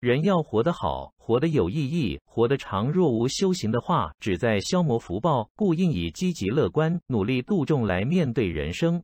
人要活得好，活得有意义，活得长。若无修行的话，只在消磨福报。故应以积极乐观、努力度众来面对人生。